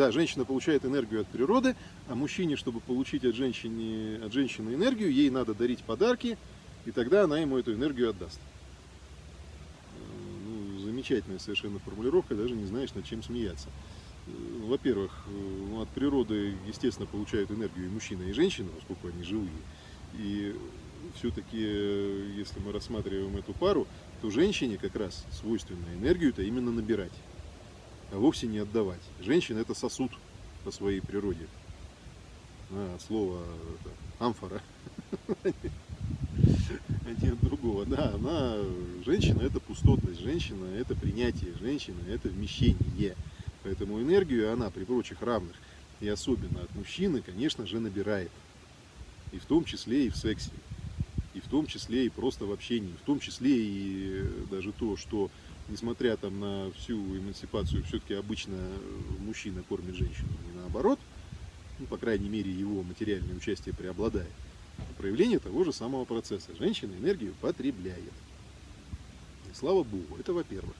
Да, женщина получает энергию от природы, а мужчине, чтобы получить от женщины, от женщины энергию, ей надо дарить подарки, и тогда она ему эту энергию отдаст. Ну, замечательная совершенно формулировка, даже не знаешь, над чем смеяться. Во-первых, ну, от природы, естественно, получают энергию и мужчина, и женщина, поскольку они живые. И все-таки, если мы рассматриваем эту пару, то женщине как раз свойственно энергию-то именно набирать, а вовсе не отдавать. Женщина это сосуд по своей природе. А, слово это, амфора. Один от другого. Да, она, женщина это пустотность, женщина это принятие, женщина это вмещение. Поэтому энергию она при прочих равных и особенно от мужчины, конечно же, набирает. И в том числе и в сексе и в том числе и просто в общении, в том числе и даже то, что несмотря там на всю эмансипацию, все-таки обычно мужчина кормит женщину, не наоборот, ну, по крайней мере, его материальное участие преобладает. Проявление того же самого процесса. Женщина энергию потребляет. И слава Богу, это во-первых.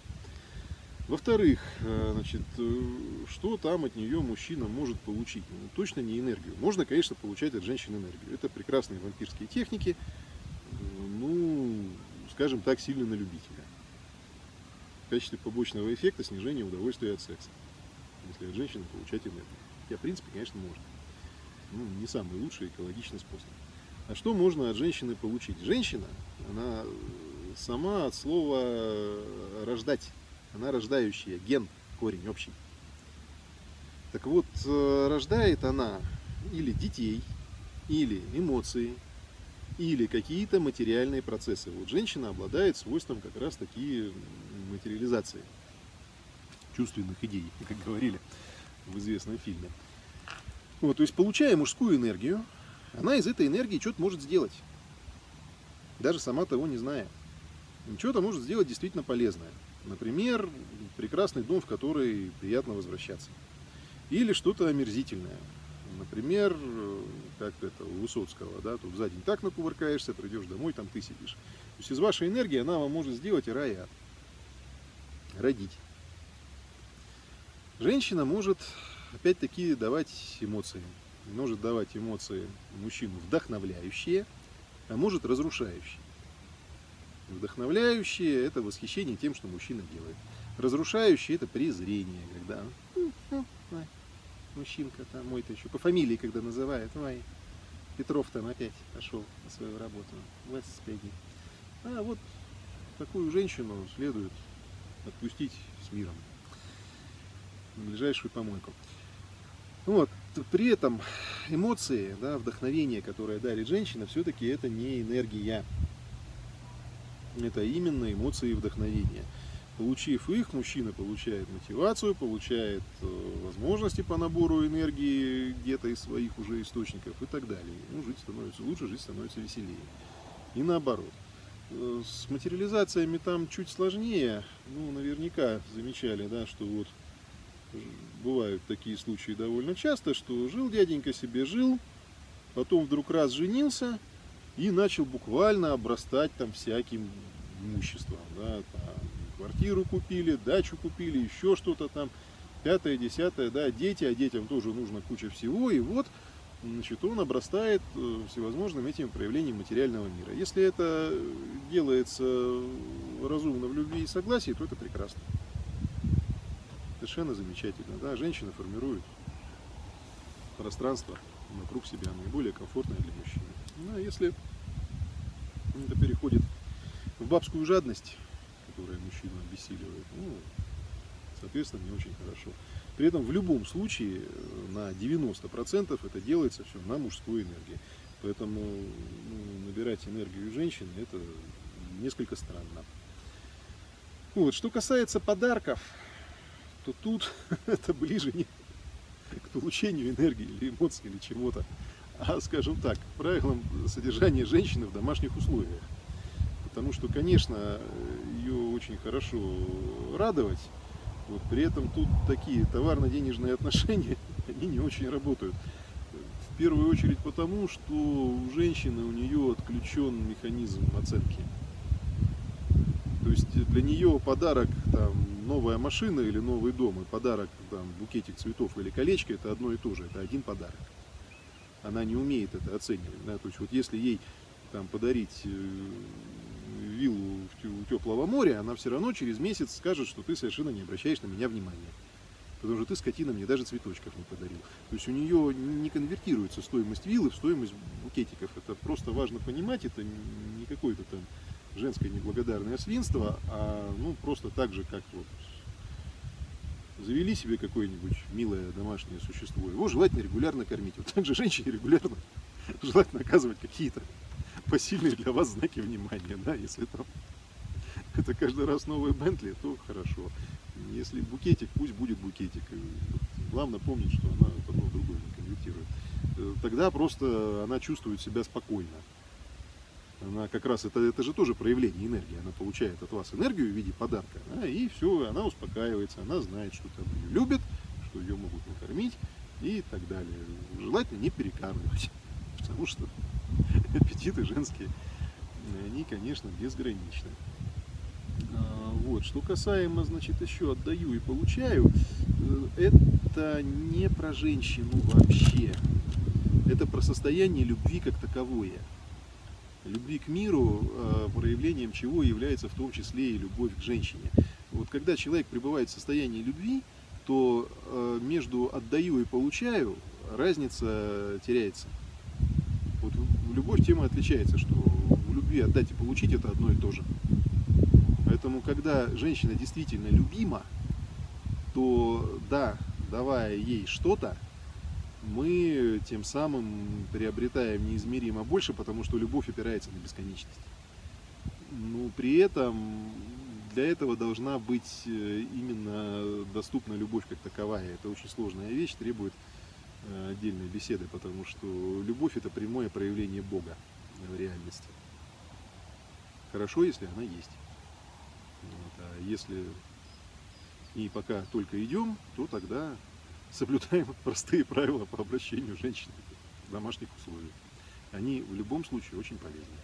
Во-вторых, э, значит, э, что там от нее мужчина может получить? Ну, точно не энергию. Можно, конечно, получать от женщин энергию. Это прекрасные вампирские техники, скажем так, сильно на любителя. В качестве побочного эффекта снижение удовольствия от секса. Если от женщины получать энергию. Хотя, в принципе, конечно, можно. Ну, не самый лучший экологичный способ. А что можно от женщины получить? Женщина, она сама от слова рождать. Она рождающая, ген, корень общий. Так вот, э, рождает она или детей, или эмоции, или какие-то материальные процессы. Вот женщина обладает свойством как раз такие материализации чувственных идей, как говорили в известном фильме. Вот, то есть, получая мужскую энергию, она из этой энергии что-то может сделать, даже сама того не зная. Что-то может сделать действительно полезное. Например, прекрасный дом, в который приятно возвращаться. Или что-то омерзительное. Например, как это у Высоцкого, да, тут за день так накувыркаешься, придешь домой, там ты сидишь. То есть из вашей энергии она вам может сделать и рай, родить. Женщина может, опять-таки, давать эмоции. Может давать эмоции мужчину вдохновляющие, а может разрушающие. Вдохновляющие – это восхищение тем, что мужчина делает. Разрушающие – это презрение, когда мужчинка там мой-то еще по фамилии, когда называет, ой, Петров там опять пошел на свою работу, господи. А вот такую женщину следует отпустить с миром на ближайшую помойку. Вот. При этом эмоции, да, вдохновение, которое дарит женщина, все-таки это не энергия. Это именно эмоции и вдохновение. Получив их, мужчина получает мотивацию, получает э, возможности по набору энергии где-то из своих уже источников и так далее. Ну, жить становится лучше, жить становится веселее. И наоборот. Э, с материализациями там чуть сложнее. Ну, наверняка замечали, да, что вот бывают такие случаи довольно часто, что жил дяденька себе, жил, потом вдруг раз женился и начал буквально обрастать там всяким имуществом, да, там, квартиру купили, дачу купили, еще что-то там, пятое, десятое, да, дети, а детям тоже нужно куча всего, и вот, значит, он обрастает э, всевозможным этим проявлением материального мира. Если это делается разумно в любви и согласии, то это прекрасно. Совершенно замечательно, да, женщина формирует пространство вокруг себя наиболее комфортное для мужчины. Ну, а если это переходит в бабскую жадность, которая мужчину обессиливает, ну, соответственно, не очень хорошо. При этом в любом случае э, на 90% это делается все на мужской энергии. Поэтому ну, набирать энергию женщины это несколько странно. Вот. Что касается подарков, то тут это ближе не к получению энергии или эмоций или чего-то, а, скажем так, правилам содержания женщины в домашних условиях. Потому что, конечно, ее очень хорошо радовать, вот, при этом тут такие товарно-денежные отношения, они не очень работают. В первую очередь потому, что у женщины у нее отключен механизм оценки. То есть для нее подарок там, новая машина или новый дом и подарок там, букетик цветов или колечко это одно и то же, это один подарок. Она не умеет это оценивать. Да? То есть вот если ей там, подарить э, виллу у теплого моря, она все равно через месяц скажет, что ты совершенно не обращаешь на меня внимания. Потому что ты, скотина, мне даже цветочков не подарил. То есть у нее не конвертируется стоимость виллы в стоимость букетиков. Это просто важно понимать, это не какое-то там женское неблагодарное свинство, а ну просто так же, как вот завели себе какое-нибудь милое домашнее существо, его желательно регулярно кормить. Вот так же женщине регулярно желательно оказывать какие-то посильные для вас знаки внимания, да, если там это каждый раз новый Бентли, то хорошо. Если букетик, пусть будет букетик. Главное помнить, что она одно в другое не конвертирует. Э, Тогда просто она чувствует себя спокойно. Она как раз, это, это же тоже проявление энергии. Она получает от вас энергию в виде подарка. да, и все, она успокаивается, она знает, что там ее любят, что ее могут накормить и так далее. Желательно не перекармливать, потому что аппетиты женские, они, конечно, безграничны. А, Вот. Что касаемо, значит, еще отдаю и получаю, э, это не про женщину вообще. Это про состояние любви как таковое. Любви к миру, э, проявлением чего является в том числе и любовь к женщине. Вот когда человек пребывает в состоянии любви, то э, между отдаю и получаю разница теряется. Вот в- любовь тема отличается, что в любви отдать и получить это одно и то же. Поэтому, когда женщина действительно любима, то да, давая ей что-то, мы тем самым приобретаем неизмеримо больше, потому что любовь опирается на бесконечность. Но при этом для этого должна быть э, именно доступна любовь как таковая. Это очень сложная вещь, требует э, отдельной беседы, потому что любовь это прямое проявление Бога в реальности. Хорошо, если она есть. Если и пока только идем, то тогда соблюдаем простые правила по обращению женщин в домашних условиях. Они в любом случае очень полезны.